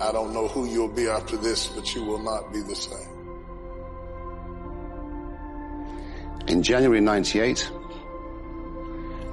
I don't know who you'll be after this, but you will not be the same. In January 98,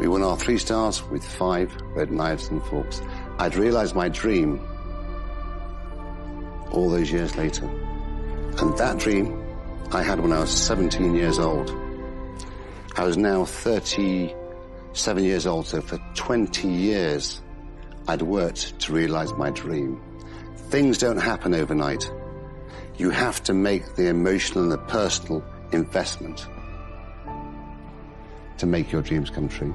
we won our three stars with five red knives and forks. I'd realized my dream all those years later. And that dream I had when I was 17 years old. I was now 37 years old, so for 20 years I'd worked to realize my dream. Things don't happen overnight. You have to make the emotional and the personal investment to make your dreams come true.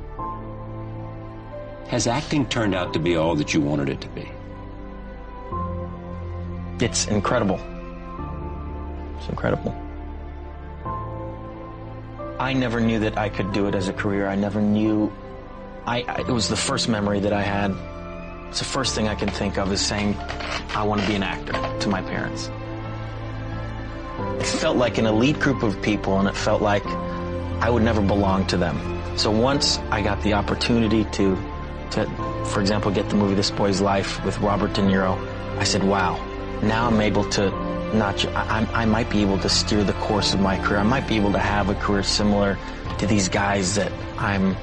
Has acting turned out to be all that you wanted it to be? It's incredible. It's incredible. I never knew that I could do it as a career. I never knew. I, I, it was the first memory that I had. It's the first thing I can think of is saying, I want to be an actor to my parents. It felt like an elite group of people, and it felt like I would never belong to them. So once I got the opportunity to, to, for example, get the movie This Boy's Life with Robert De Niro, I said, wow, now I'm able to not I, I might be able to steer the course of my career. I might be able to have a career similar to these guys that I'm,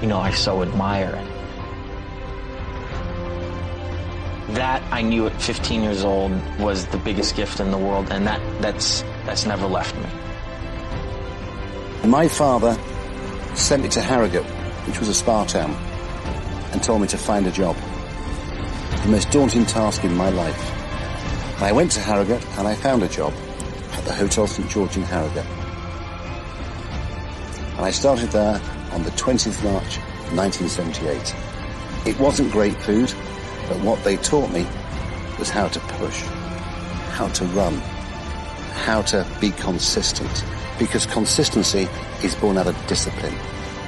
you know, I so admire. That I knew at 15 years old was the biggest gift in the world, and that that's that's never left me. My father sent me to Harrogate, which was a spa town, and told me to find a job. The most daunting task in my life. I went to Harrogate and I found a job at the Hotel St George in Harrogate. And I started there on the 20th March 1978. It wasn't great food, but what they taught me was how to push, how to run, how to be consistent. Because consistency is born out of discipline.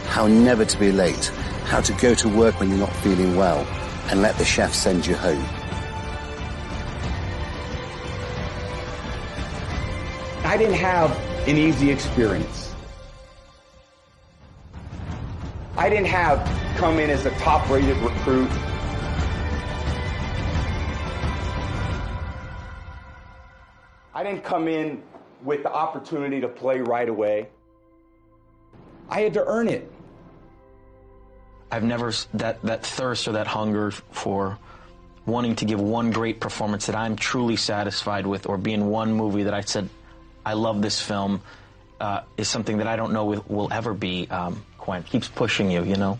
How never to be late, how to go to work when you're not feeling well, and let the chef send you home. I didn't have an easy experience. I didn't have come in as a top rated recruit. I didn't come in with the opportunity to play right away. I had to earn it. I've never that that thirst or that hunger for wanting to give one great performance that I'm truly satisfied with, or be in one movie that I said I love this film uh, is something that I don't know will, ever be um, keeps pushing you, you know.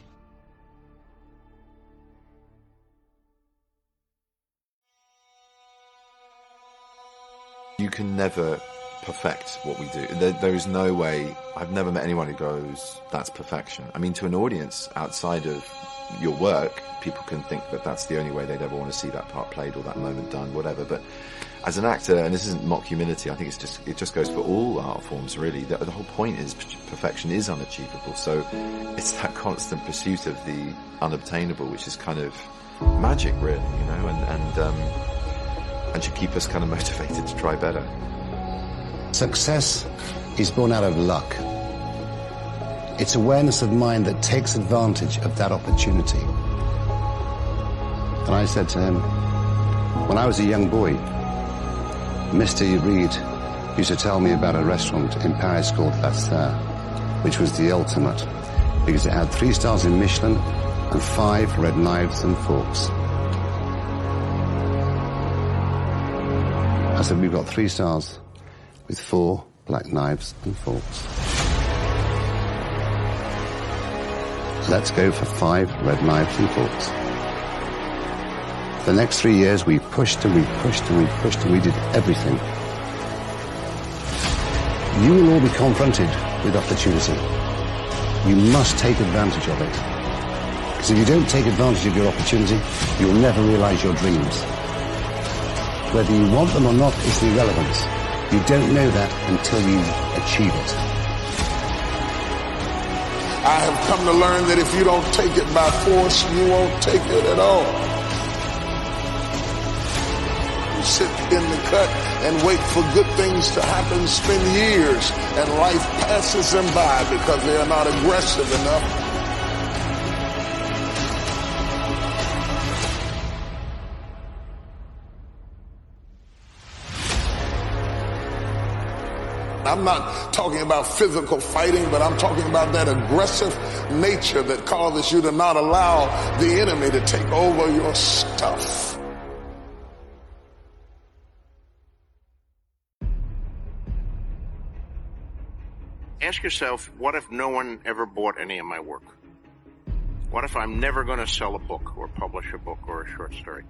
You can never perfect what we do. There, there is no way. I've never met anyone who goes, "That's perfection." I mean, to an audience outside of your work, people can think that that's the only way they'd ever want to see that part played or that moment done, whatever. But as an actor, and this isn't mock humility, I think it's just it just goes for all art forms really. The, the, whole point is perfection is unachievable, so it's that constant pursuit of the unobtainable, which is kind of magic, really, you know, and and um, and should keep us kind of motivated to try better. Success is born out of luck. It's awareness of mind that takes advantage of that opportunity. And I said to him, when I was a young boy, Mr. Reed used to tell me about a restaurant in Paris called La Serre, which was the ultimate, because it had three stars in Michelin and five red knives and forks. I said, we've got three stars with four black knives and forks. Let's go for five red knives and forks. The next three years, we pushed and we pushed and we pushed and we did everything. You will all be confronted with opportunity. You must take advantage of it. Because if you don't take advantage of your opportunity, you'll never realize your dreams. Whether you want them or not is irrelevant. You don't know that until you achieve it. I have come to learn that if you don't take it by force, you won't take it at all. You sit in the cut and wait for good things to happen, spend years, and life passes them by because they are not aggressive enough I'm not talking about physical fighting, but I'm talking about that aggressive nature that causes you to not allow the enemy to take over your stuff. Ask yourself, what if no one ever bought any of my work? What if I'm never going to sell a book or publish a book or a short story?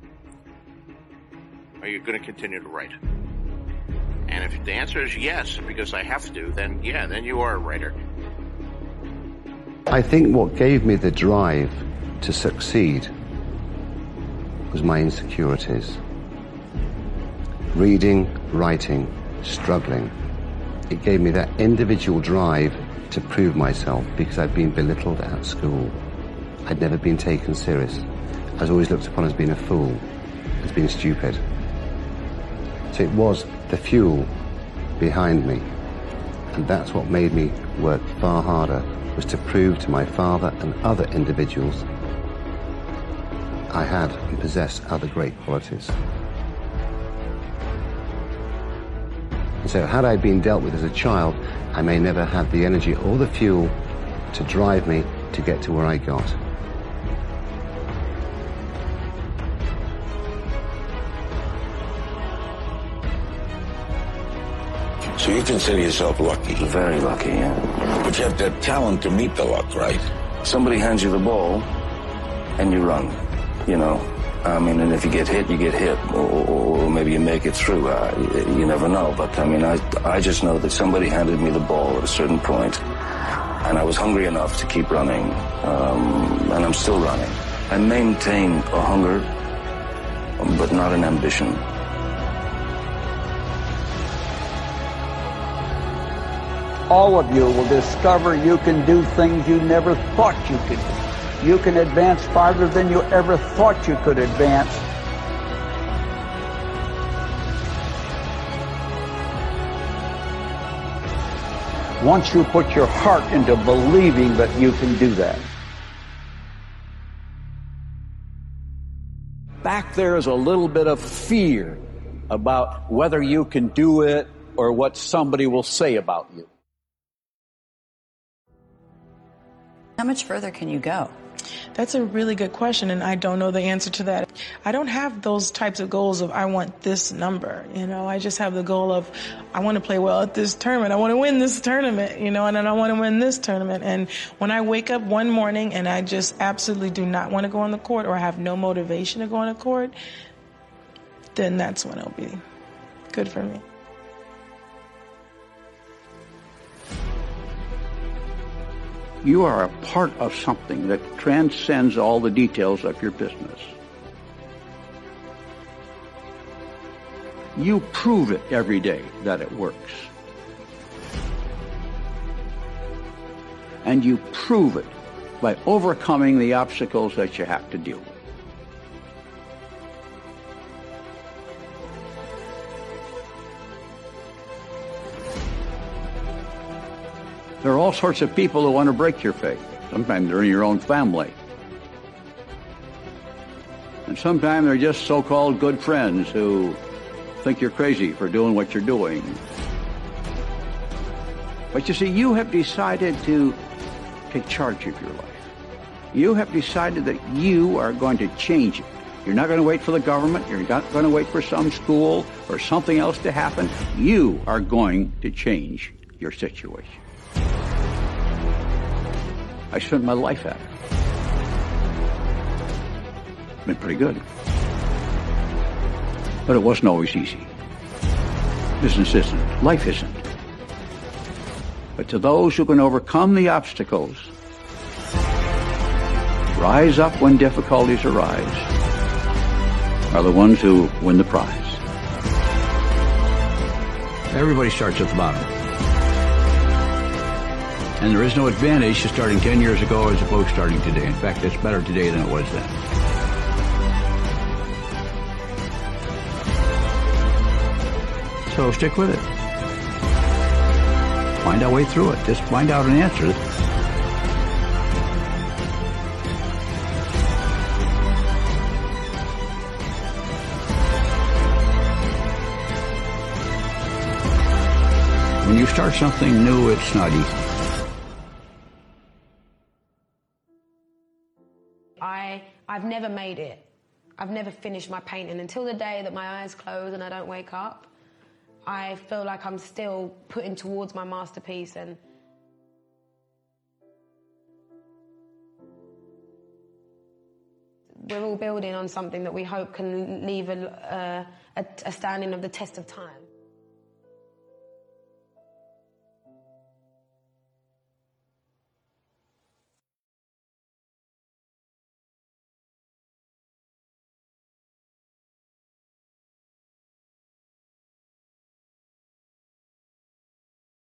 Are you going to continue to write? And if the answer is yes, because I have to, then yeah, then you are a writer. I think what gave me the drive to succeed was my insecurities. Reading, writing, struggling. It gave me that individual drive to prove myself because I'd been belittled at school. I'd never been taken serious. I was always looked upon as being a fool, as being stupid. It was the fuel behind me. And that's what made me work far harder, was to prove to my father and other individuals I had and possessed other great qualities. And so had I been dealt with as a child, I may never have the energy or the fuel to drive me to get to where I got. So you consider yourself lucky? Very lucky, yeah. But you have that talent to meet the luck, right? Somebody hands you the ball, and you run. You know, I mean, and if you get hit, you get hit, or, or maybe you make it through. Uh, you, you, never know. But I mean, I I just know that somebody handed me the ball at a certain point, and I was hungry enough to keep running, um, and I'm still running. I maintain a hunger, but not an ambition. All of you will discover you can do things you never thought you could do. You can advance farther than you ever thought you could advance. Once you put your heart into believing that you can do that. Back there is a little bit of fear about whether you can do it or what somebody will say about you. How much further can you go? That's a really good question, and I don't know the answer to that. I don't have those types of goals of I want this number. You know, I just have the goal of I want to play well at this tournament. I want to win this tournament. You know, and then I want to win this tournament. And when I wake up one morning and I just absolutely do not want to go on the court or I have no motivation to go on the court, then that's when it'll be good for me. You are a part of something that transcends all the details of your business. You prove it every day that it works. And you prove it by overcoming the obstacles that you have to deal with. There are all sorts of people who want to break your faith. Sometimes they're in your own family. And sometimes they're just so-called good friends who think you're crazy for doing what you're doing. But you see, you have decided to take charge of your life. You have decided that you are going to change it. You're not going to wait for the government. You're not going to wait for some school or something else to happen. You are going to change your situation. I spent my life at it. Been pretty good. But it wasn't always easy. Business isn't. Life isn't. But to those who can overcome the obstacles, rise up when difficulties arise, are the ones who win the prize. Everybody starts at the bottom. And there is no advantage to starting 10 years ago as opposed to starting today. In fact, it's better today than it was then. So stick with it. Find our way through it. Just find out an answer. When you start something new, it's not easy. I, I've never made it. I've never finished my painting until the day that my eyes close and I don't wake up. I feel like I'm still putting towards my masterpiece and we're all building on something that we hope can leave a, uh, a, a standing of the test of time.